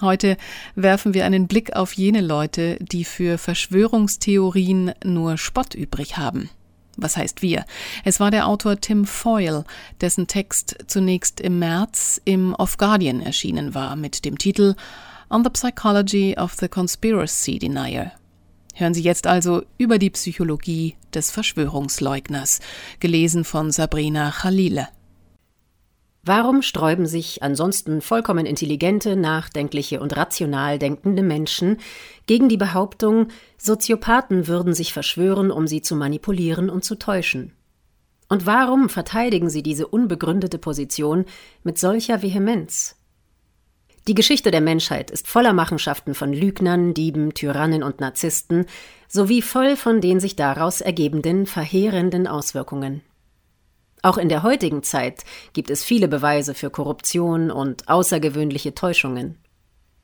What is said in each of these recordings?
Heute werfen wir einen Blick auf jene Leute, die für Verschwörungstheorien nur Spott übrig haben. Was heißt wir? Es war der Autor Tim Foyle, dessen Text zunächst im März im Off Guardian erschienen war mit dem Titel On the Psychology of the Conspiracy Denier. Hören Sie jetzt also über die Psychologie des Verschwörungsleugners, gelesen von Sabrina Khalile. Warum sträuben sich ansonsten vollkommen intelligente, nachdenkliche und rational denkende Menschen gegen die Behauptung, Soziopathen würden sich verschwören, um sie zu manipulieren und zu täuschen? Und warum verteidigen sie diese unbegründete Position mit solcher Vehemenz? Die Geschichte der Menschheit ist voller Machenschaften von Lügnern, Dieben, Tyrannen und Narzissten sowie voll von den sich daraus ergebenden verheerenden Auswirkungen. Auch in der heutigen Zeit gibt es viele Beweise für Korruption und außergewöhnliche Täuschungen.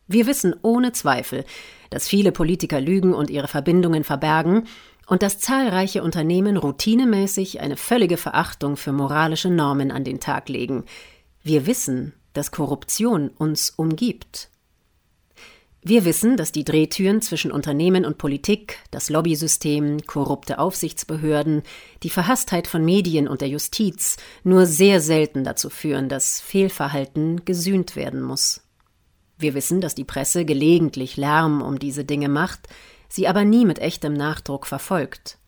Wir wissen ohne Zweifel, dass viele Politiker lügen und ihre Verbindungen verbergen und dass zahlreiche Unternehmen routinemäßig eine völlige Verachtung für moralische Normen an den Tag legen. Wir wissen, dass Korruption uns umgibt. Wir wissen, dass die Drehtüren zwischen Unternehmen und Politik, das Lobbysystem, korrupte Aufsichtsbehörden, die Verhasstheit von Medien und der Justiz nur sehr selten dazu führen, dass Fehlverhalten gesühnt werden muss. Wir wissen, dass die Presse gelegentlich Lärm um diese Dinge macht, sie aber nie mit echtem Nachdruck verfolgt.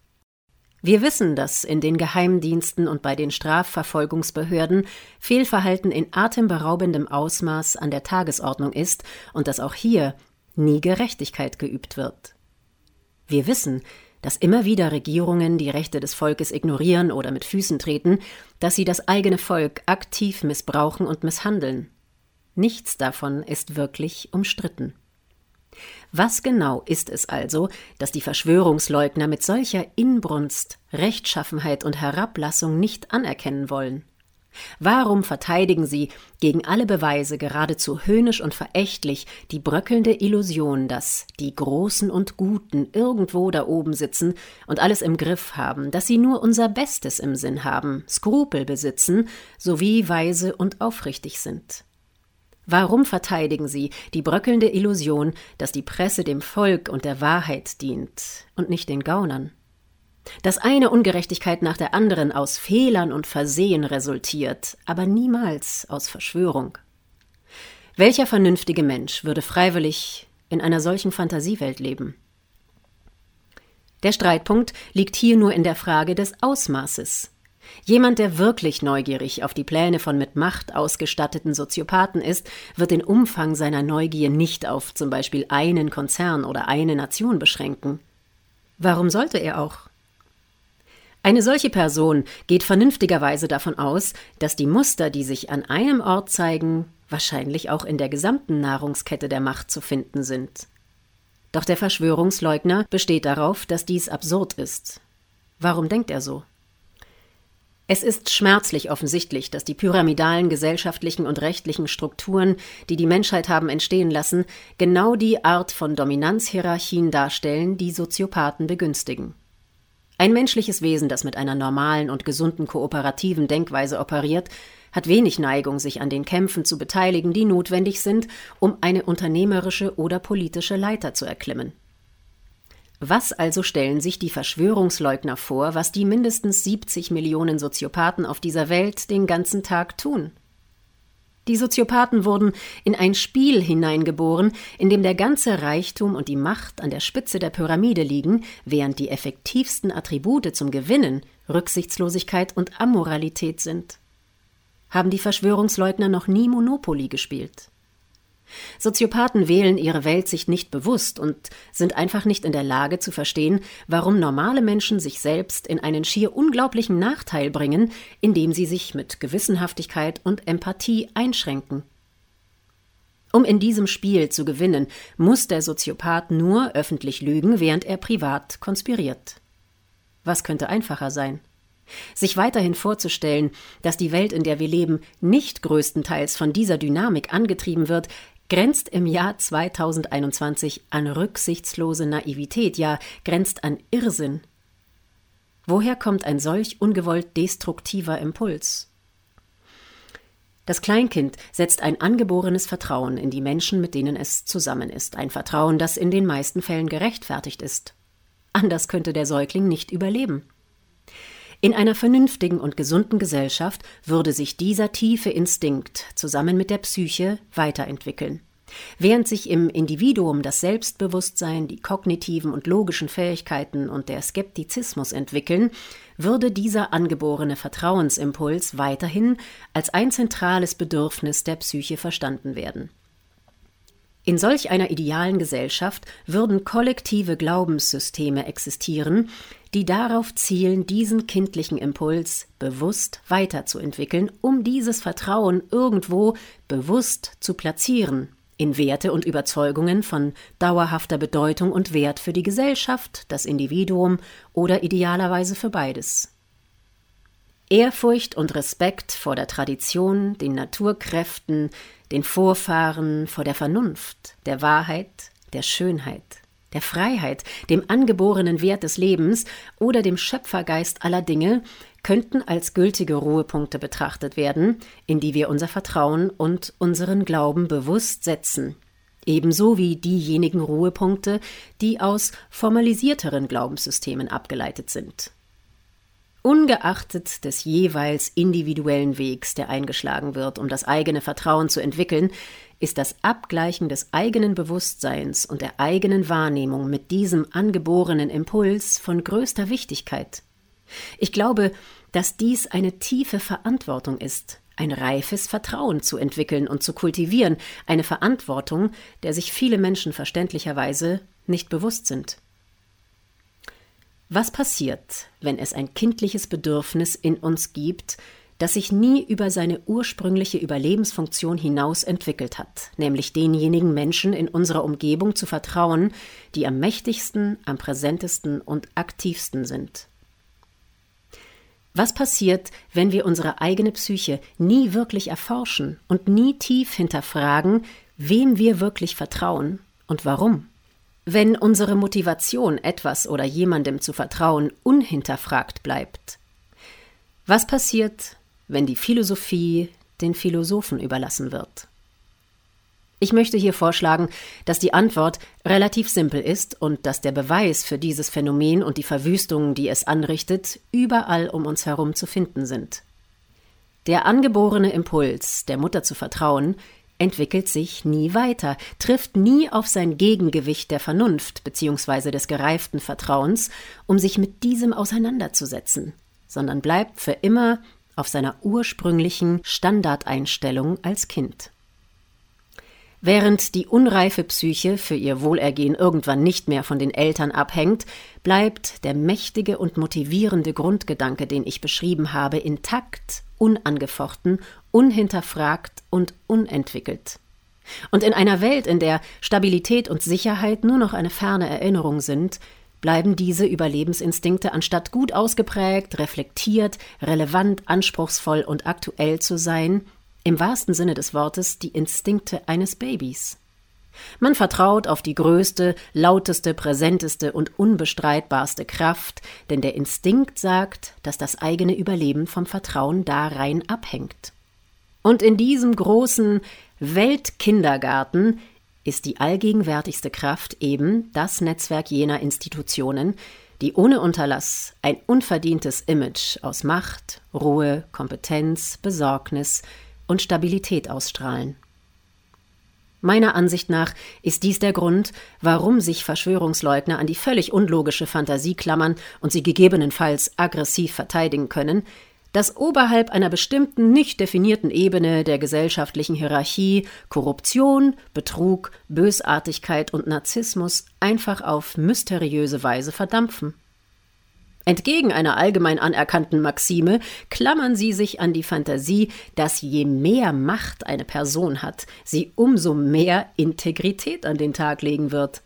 Wir wissen, dass in den Geheimdiensten und bei den Strafverfolgungsbehörden Fehlverhalten in atemberaubendem Ausmaß an der Tagesordnung ist und dass auch hier nie Gerechtigkeit geübt wird. Wir wissen, dass immer wieder Regierungen die Rechte des Volkes ignorieren oder mit Füßen treten, dass sie das eigene Volk aktiv missbrauchen und misshandeln. Nichts davon ist wirklich umstritten. Was genau ist es also, dass die Verschwörungsleugner mit solcher Inbrunst, Rechtschaffenheit und Herablassung nicht anerkennen wollen? Warum verteidigen sie gegen alle Beweise geradezu höhnisch und verächtlich die bröckelnde Illusion, dass die Großen und Guten irgendwo da oben sitzen und alles im Griff haben, dass sie nur unser Bestes im Sinn haben, Skrupel besitzen sowie weise und aufrichtig sind? Warum verteidigen Sie die bröckelnde Illusion, dass die Presse dem Volk und der Wahrheit dient und nicht den Gaunern? Dass eine Ungerechtigkeit nach der anderen aus Fehlern und Versehen resultiert, aber niemals aus Verschwörung. Welcher vernünftige Mensch würde freiwillig in einer solchen Fantasiewelt leben? Der Streitpunkt liegt hier nur in der Frage des Ausmaßes. Jemand, der wirklich neugierig auf die Pläne von mit Macht ausgestatteten Soziopathen ist, wird den Umfang seiner Neugier nicht auf zum Beispiel einen Konzern oder eine Nation beschränken. Warum sollte er auch? Eine solche Person geht vernünftigerweise davon aus, dass die Muster, die sich an einem Ort zeigen, wahrscheinlich auch in der gesamten Nahrungskette der Macht zu finden sind. Doch der Verschwörungsleugner besteht darauf, dass dies absurd ist. Warum denkt er so? Es ist schmerzlich offensichtlich, dass die pyramidalen gesellschaftlichen und rechtlichen Strukturen, die die Menschheit haben entstehen lassen, genau die Art von Dominanzhierarchien darstellen, die Soziopathen begünstigen. Ein menschliches Wesen, das mit einer normalen und gesunden kooperativen Denkweise operiert, hat wenig Neigung, sich an den Kämpfen zu beteiligen, die notwendig sind, um eine unternehmerische oder politische Leiter zu erklimmen. Was also stellen sich die Verschwörungsleugner vor, was die mindestens 70 Millionen Soziopathen auf dieser Welt den ganzen Tag tun? Die Soziopathen wurden in ein Spiel hineingeboren, in dem der ganze Reichtum und die Macht an der Spitze der Pyramide liegen, während die effektivsten Attribute zum Gewinnen Rücksichtslosigkeit und Amoralität sind. Haben die Verschwörungsleugner noch nie Monopoly gespielt? Soziopathen wählen ihre Weltsicht nicht bewusst und sind einfach nicht in der Lage zu verstehen, warum normale Menschen sich selbst in einen schier unglaublichen Nachteil bringen, indem sie sich mit Gewissenhaftigkeit und Empathie einschränken. Um in diesem Spiel zu gewinnen, muss der Soziopath nur öffentlich lügen, während er privat konspiriert. Was könnte einfacher sein? Sich weiterhin vorzustellen, dass die Welt, in der wir leben, nicht größtenteils von dieser Dynamik angetrieben wird, grenzt im Jahr 2021 an rücksichtslose Naivität, ja grenzt an Irrsinn. Woher kommt ein solch ungewollt destruktiver Impuls? Das Kleinkind setzt ein angeborenes Vertrauen in die Menschen, mit denen es zusammen ist, ein Vertrauen, das in den meisten Fällen gerechtfertigt ist. Anders könnte der Säugling nicht überleben. In einer vernünftigen und gesunden Gesellschaft würde sich dieser tiefe Instinkt zusammen mit der Psyche weiterentwickeln. Während sich im Individuum das Selbstbewusstsein, die kognitiven und logischen Fähigkeiten und der Skeptizismus entwickeln, würde dieser angeborene Vertrauensimpuls weiterhin als ein zentrales Bedürfnis der Psyche verstanden werden. In solch einer idealen Gesellschaft würden kollektive Glaubenssysteme existieren, die darauf zielen, diesen kindlichen Impuls bewusst weiterzuentwickeln, um dieses Vertrauen irgendwo bewusst zu platzieren in Werte und Überzeugungen von dauerhafter Bedeutung und Wert für die Gesellschaft, das Individuum oder idealerweise für beides. Ehrfurcht und Respekt vor der Tradition, den Naturkräften, den Vorfahren, vor der Vernunft, der Wahrheit, der Schönheit, der Freiheit, dem angeborenen Wert des Lebens oder dem Schöpfergeist aller Dinge könnten als gültige Ruhepunkte betrachtet werden, in die wir unser Vertrauen und unseren Glauben bewusst setzen, ebenso wie diejenigen Ruhepunkte, die aus formalisierteren Glaubenssystemen abgeleitet sind. Ungeachtet des jeweils individuellen Wegs, der eingeschlagen wird, um das eigene Vertrauen zu entwickeln, ist das Abgleichen des eigenen Bewusstseins und der eigenen Wahrnehmung mit diesem angeborenen Impuls von größter Wichtigkeit. Ich glaube, dass dies eine tiefe Verantwortung ist, ein reifes Vertrauen zu entwickeln und zu kultivieren, eine Verantwortung, der sich viele Menschen verständlicherweise nicht bewusst sind. Was passiert, wenn es ein kindliches Bedürfnis in uns gibt, das sich nie über seine ursprüngliche Überlebensfunktion hinaus entwickelt hat, nämlich denjenigen Menschen in unserer Umgebung zu vertrauen, die am mächtigsten, am präsentesten und aktivsten sind? Was passiert, wenn wir unsere eigene Psyche nie wirklich erforschen und nie tief hinterfragen, wem wir wirklich vertrauen und warum? Wenn unsere Motivation, etwas oder jemandem zu vertrauen, unhinterfragt bleibt? Was passiert, wenn die Philosophie den Philosophen überlassen wird? Ich möchte hier vorschlagen, dass die Antwort relativ simpel ist und dass der Beweis für dieses Phänomen und die Verwüstungen, die es anrichtet, überall um uns herum zu finden sind. Der angeborene Impuls, der Mutter zu vertrauen, entwickelt sich nie weiter, trifft nie auf sein Gegengewicht der Vernunft bzw. des gereiften Vertrauens, um sich mit diesem auseinanderzusetzen, sondern bleibt für immer auf seiner ursprünglichen Standardeinstellung als Kind. Während die unreife Psyche für ihr Wohlergehen irgendwann nicht mehr von den Eltern abhängt, bleibt der mächtige und motivierende Grundgedanke, den ich beschrieben habe, intakt, unangefochten, unhinterfragt und unentwickelt. Und in einer Welt, in der Stabilität und Sicherheit nur noch eine ferne Erinnerung sind, bleiben diese Überlebensinstinkte anstatt gut ausgeprägt, reflektiert, relevant, anspruchsvoll und aktuell zu sein, im wahrsten Sinne des Wortes die Instinkte eines Babys. Man vertraut auf die größte, lauteste, präsenteste und unbestreitbarste Kraft, denn der Instinkt sagt, dass das eigene Überleben vom Vertrauen darein abhängt. Und in diesem großen Weltkindergarten ist die allgegenwärtigste Kraft eben das Netzwerk jener Institutionen, die ohne Unterlass ein unverdientes Image aus Macht, Ruhe, Kompetenz, Besorgnis, und Stabilität ausstrahlen. Meiner Ansicht nach ist dies der Grund, warum sich Verschwörungsleugner an die völlig unlogische Fantasie klammern und sie gegebenenfalls aggressiv verteidigen können, dass oberhalb einer bestimmten nicht definierten Ebene der gesellschaftlichen Hierarchie Korruption, Betrug, Bösartigkeit und Narzissmus einfach auf mysteriöse Weise verdampfen. Entgegen einer allgemein anerkannten Maxime klammern sie sich an die Fantasie, dass je mehr Macht eine Person hat, sie umso mehr Integrität an den Tag legen wird.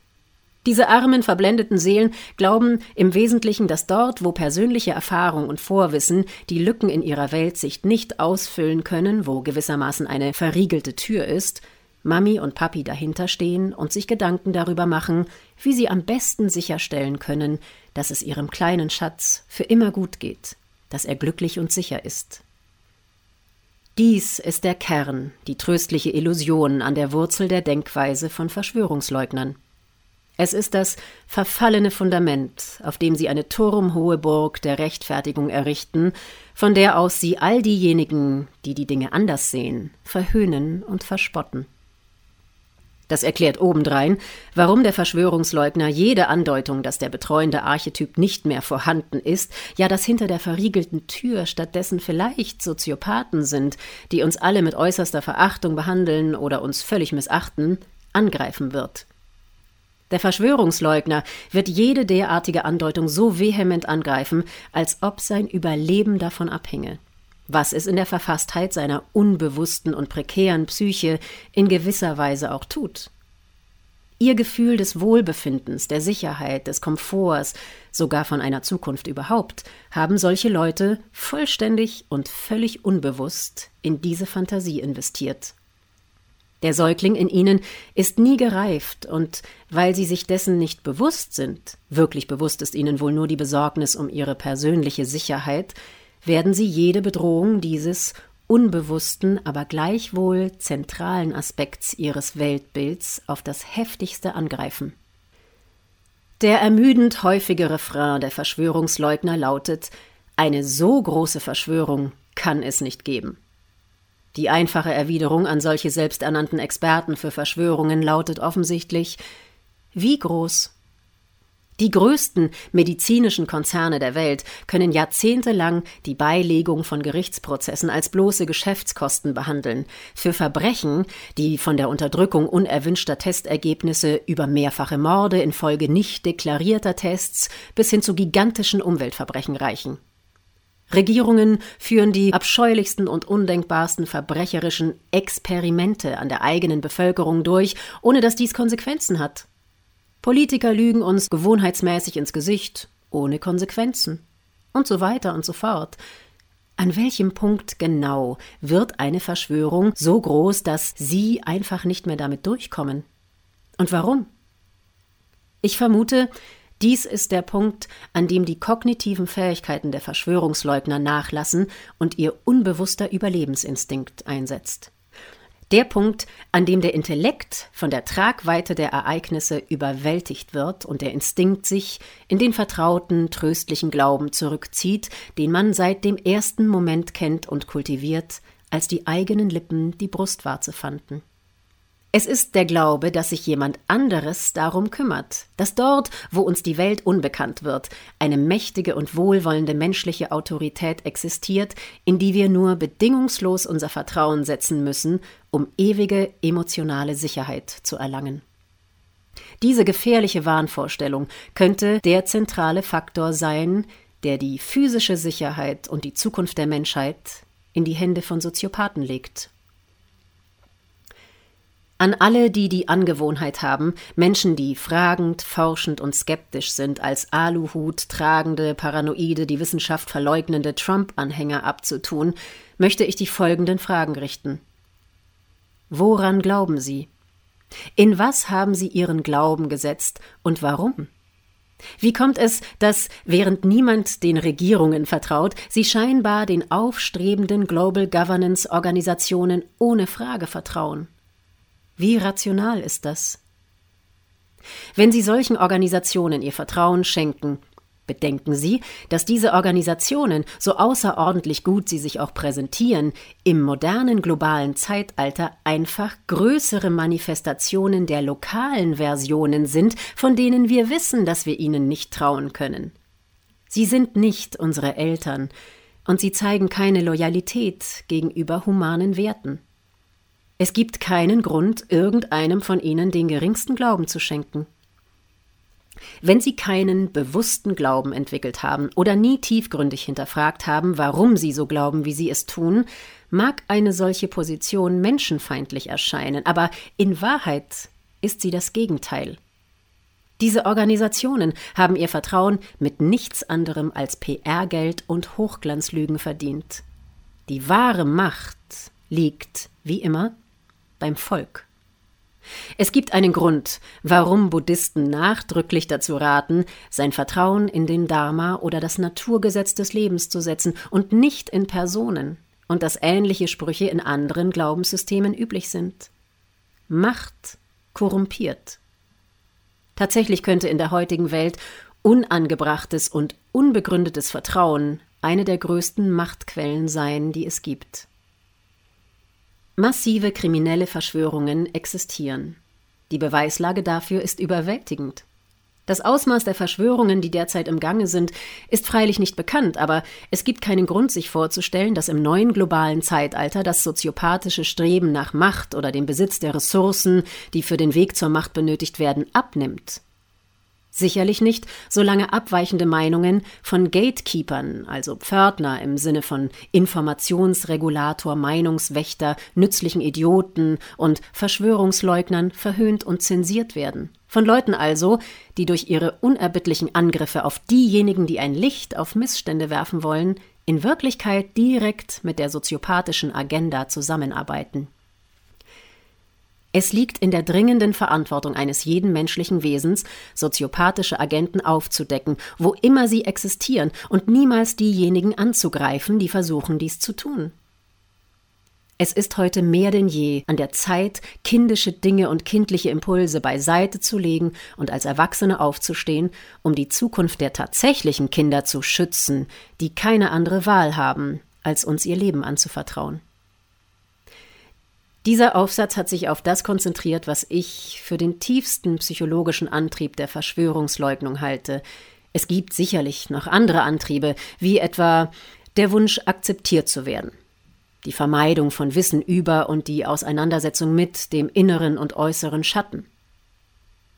Diese armen, verblendeten Seelen glauben im Wesentlichen, dass dort, wo persönliche Erfahrung und Vorwissen die Lücken in ihrer Weltsicht nicht ausfüllen können, wo gewissermaßen eine verriegelte Tür ist, Mami und Papi dahinter stehen und sich Gedanken darüber machen, wie sie am besten sicherstellen können, dass es ihrem kleinen Schatz für immer gut geht, dass er glücklich und sicher ist. Dies ist der Kern, die tröstliche Illusion an der Wurzel der Denkweise von Verschwörungsleugnern. Es ist das verfallene Fundament, auf dem sie eine turmhohe Burg der Rechtfertigung errichten, von der aus sie all diejenigen, die die Dinge anders sehen, verhöhnen und verspotten. Das erklärt obendrein, warum der Verschwörungsleugner jede Andeutung, dass der betreuende Archetyp nicht mehr vorhanden ist, ja dass hinter der verriegelten Tür stattdessen vielleicht Soziopathen sind, die uns alle mit äußerster Verachtung behandeln oder uns völlig missachten, angreifen wird. Der Verschwörungsleugner wird jede derartige Andeutung so vehement angreifen, als ob sein Überleben davon abhinge was es in der Verfasstheit seiner unbewussten und prekären Psyche in gewisser Weise auch tut. Ihr Gefühl des Wohlbefindens, der Sicherheit, des Komforts, sogar von einer Zukunft überhaupt, haben solche Leute vollständig und völlig unbewusst in diese Fantasie investiert. Der Säugling in ihnen ist nie gereift, und weil sie sich dessen nicht bewusst sind, wirklich bewusst ist ihnen wohl nur die Besorgnis um ihre persönliche Sicherheit, werden sie jede Bedrohung dieses unbewussten, aber gleichwohl zentralen Aspekts ihres Weltbilds auf das heftigste angreifen. Der ermüdend häufige Refrain der Verschwörungsleugner lautet Eine so große Verschwörung kann es nicht geben. Die einfache Erwiderung an solche selbsternannten Experten für Verschwörungen lautet offensichtlich Wie groß die größten medizinischen Konzerne der Welt können jahrzehntelang die Beilegung von Gerichtsprozessen als bloße Geschäftskosten behandeln. Für Verbrechen, die von der Unterdrückung unerwünschter Testergebnisse über mehrfache Morde infolge nicht deklarierter Tests bis hin zu gigantischen Umweltverbrechen reichen. Regierungen führen die abscheulichsten und undenkbarsten verbrecherischen Experimente an der eigenen Bevölkerung durch, ohne dass dies Konsequenzen hat. Politiker lügen uns gewohnheitsmäßig ins Gesicht, ohne Konsequenzen. Und so weiter und so fort. An welchem Punkt genau wird eine Verschwörung so groß, dass Sie einfach nicht mehr damit durchkommen? Und warum? Ich vermute, dies ist der Punkt, an dem die kognitiven Fähigkeiten der Verschwörungsleugner nachlassen und ihr unbewusster Überlebensinstinkt einsetzt. Der Punkt, an dem der Intellekt von der Tragweite der Ereignisse überwältigt wird und der Instinkt sich in den vertrauten, tröstlichen Glauben zurückzieht, den man seit dem ersten Moment kennt und kultiviert, als die eigenen Lippen die Brustwarze fanden. Es ist der Glaube, dass sich jemand anderes darum kümmert, dass dort, wo uns die Welt unbekannt wird, eine mächtige und wohlwollende menschliche Autorität existiert, in die wir nur bedingungslos unser Vertrauen setzen müssen, um ewige emotionale Sicherheit zu erlangen. Diese gefährliche Wahnvorstellung könnte der zentrale Faktor sein, der die physische Sicherheit und die Zukunft der Menschheit in die Hände von Soziopathen legt an alle, die die Angewohnheit haben, Menschen, die fragend, forschend und skeptisch sind, als Aluhut tragende, paranoide, die Wissenschaft verleugnende Trump-Anhänger abzutun, möchte ich die folgenden Fragen richten. Woran glauben Sie? In was haben Sie Ihren Glauben gesetzt und warum? Wie kommt es, dass, während niemand den Regierungen vertraut, sie scheinbar den aufstrebenden Global Governance Organisationen ohne Frage vertrauen? Wie rational ist das? Wenn Sie solchen Organisationen Ihr Vertrauen schenken, bedenken Sie, dass diese Organisationen, so außerordentlich gut sie sich auch präsentieren, im modernen globalen Zeitalter einfach größere Manifestationen der lokalen Versionen sind, von denen wir wissen, dass wir ihnen nicht trauen können. Sie sind nicht unsere Eltern, und sie zeigen keine Loyalität gegenüber humanen Werten. Es gibt keinen Grund, irgendeinem von ihnen den geringsten Glauben zu schenken. Wenn Sie keinen bewussten Glauben entwickelt haben oder nie tiefgründig hinterfragt haben, warum Sie so glauben, wie Sie es tun, mag eine solche Position menschenfeindlich erscheinen, aber in Wahrheit ist sie das Gegenteil. Diese Organisationen haben ihr Vertrauen mit nichts anderem als PR-Geld und Hochglanzlügen verdient. Die wahre Macht liegt, wie immer, beim Volk. Es gibt einen Grund, warum Buddhisten nachdrücklich dazu raten, sein Vertrauen in den Dharma oder das Naturgesetz des Lebens zu setzen und nicht in Personen, und dass ähnliche Sprüche in anderen Glaubenssystemen üblich sind. Macht korrumpiert. Tatsächlich könnte in der heutigen Welt unangebrachtes und unbegründetes Vertrauen eine der größten Machtquellen sein, die es gibt. Massive kriminelle Verschwörungen existieren. Die Beweislage dafür ist überwältigend. Das Ausmaß der Verschwörungen, die derzeit im Gange sind, ist freilich nicht bekannt, aber es gibt keinen Grund, sich vorzustellen, dass im neuen globalen Zeitalter das soziopathische Streben nach Macht oder dem Besitz der Ressourcen, die für den Weg zur Macht benötigt werden, abnimmt. Sicherlich nicht, solange abweichende Meinungen von Gatekeepern, also Pförtner im Sinne von Informationsregulator, Meinungswächter, nützlichen Idioten und Verschwörungsleugnern verhöhnt und zensiert werden. Von Leuten also, die durch ihre unerbittlichen Angriffe auf diejenigen, die ein Licht auf Missstände werfen wollen, in Wirklichkeit direkt mit der soziopathischen Agenda zusammenarbeiten. Es liegt in der dringenden Verantwortung eines jeden menschlichen Wesens, soziopathische Agenten aufzudecken, wo immer sie existieren, und niemals diejenigen anzugreifen, die versuchen, dies zu tun. Es ist heute mehr denn je an der Zeit, kindische Dinge und kindliche Impulse beiseite zu legen und als Erwachsene aufzustehen, um die Zukunft der tatsächlichen Kinder zu schützen, die keine andere Wahl haben, als uns ihr Leben anzuvertrauen. Dieser Aufsatz hat sich auf das konzentriert, was ich für den tiefsten psychologischen Antrieb der Verschwörungsleugnung halte. Es gibt sicherlich noch andere Antriebe, wie etwa der Wunsch, akzeptiert zu werden, die Vermeidung von Wissen über und die Auseinandersetzung mit dem inneren und äußeren Schatten,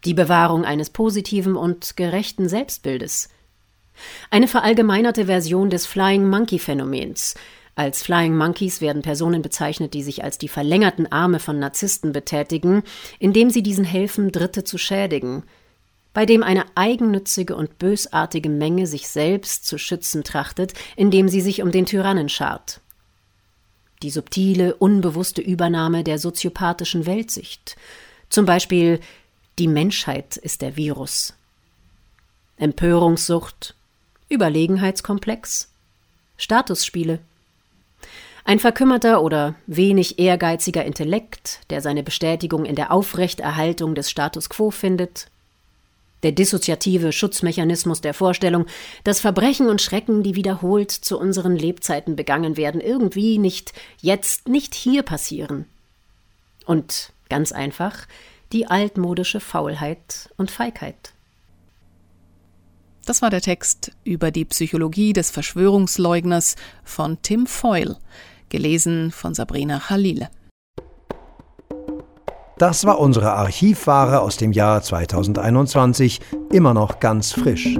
die Bewahrung eines positiven und gerechten Selbstbildes, eine verallgemeinerte Version des Flying Monkey Phänomens, als Flying Monkeys werden Personen bezeichnet, die sich als die verlängerten Arme von Narzissten betätigen, indem sie diesen helfen, Dritte zu schädigen, bei dem eine eigennützige und bösartige Menge sich selbst zu schützen trachtet, indem sie sich um den Tyrannen schart. Die subtile, unbewusste Übernahme der soziopathischen Weltsicht, zum Beispiel die Menschheit ist der Virus. Empörungssucht, Überlegenheitskomplex, Statusspiele. Ein verkümmerter oder wenig ehrgeiziger Intellekt, der seine Bestätigung in der Aufrechterhaltung des Status quo findet, der dissoziative Schutzmechanismus der Vorstellung, dass Verbrechen und Schrecken, die wiederholt zu unseren Lebzeiten begangen werden, irgendwie nicht jetzt, nicht hier passieren. Und ganz einfach die altmodische Faulheit und Feigheit. Das war der Text über die Psychologie des Verschwörungsleugners von Tim Foyle gelesen von Sabrina Khalil. Das war unsere Archivware aus dem Jahr 2021, immer noch ganz frisch.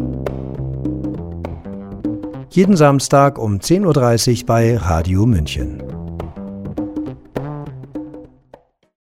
Jeden Samstag um 10.30 Uhr bei Radio München.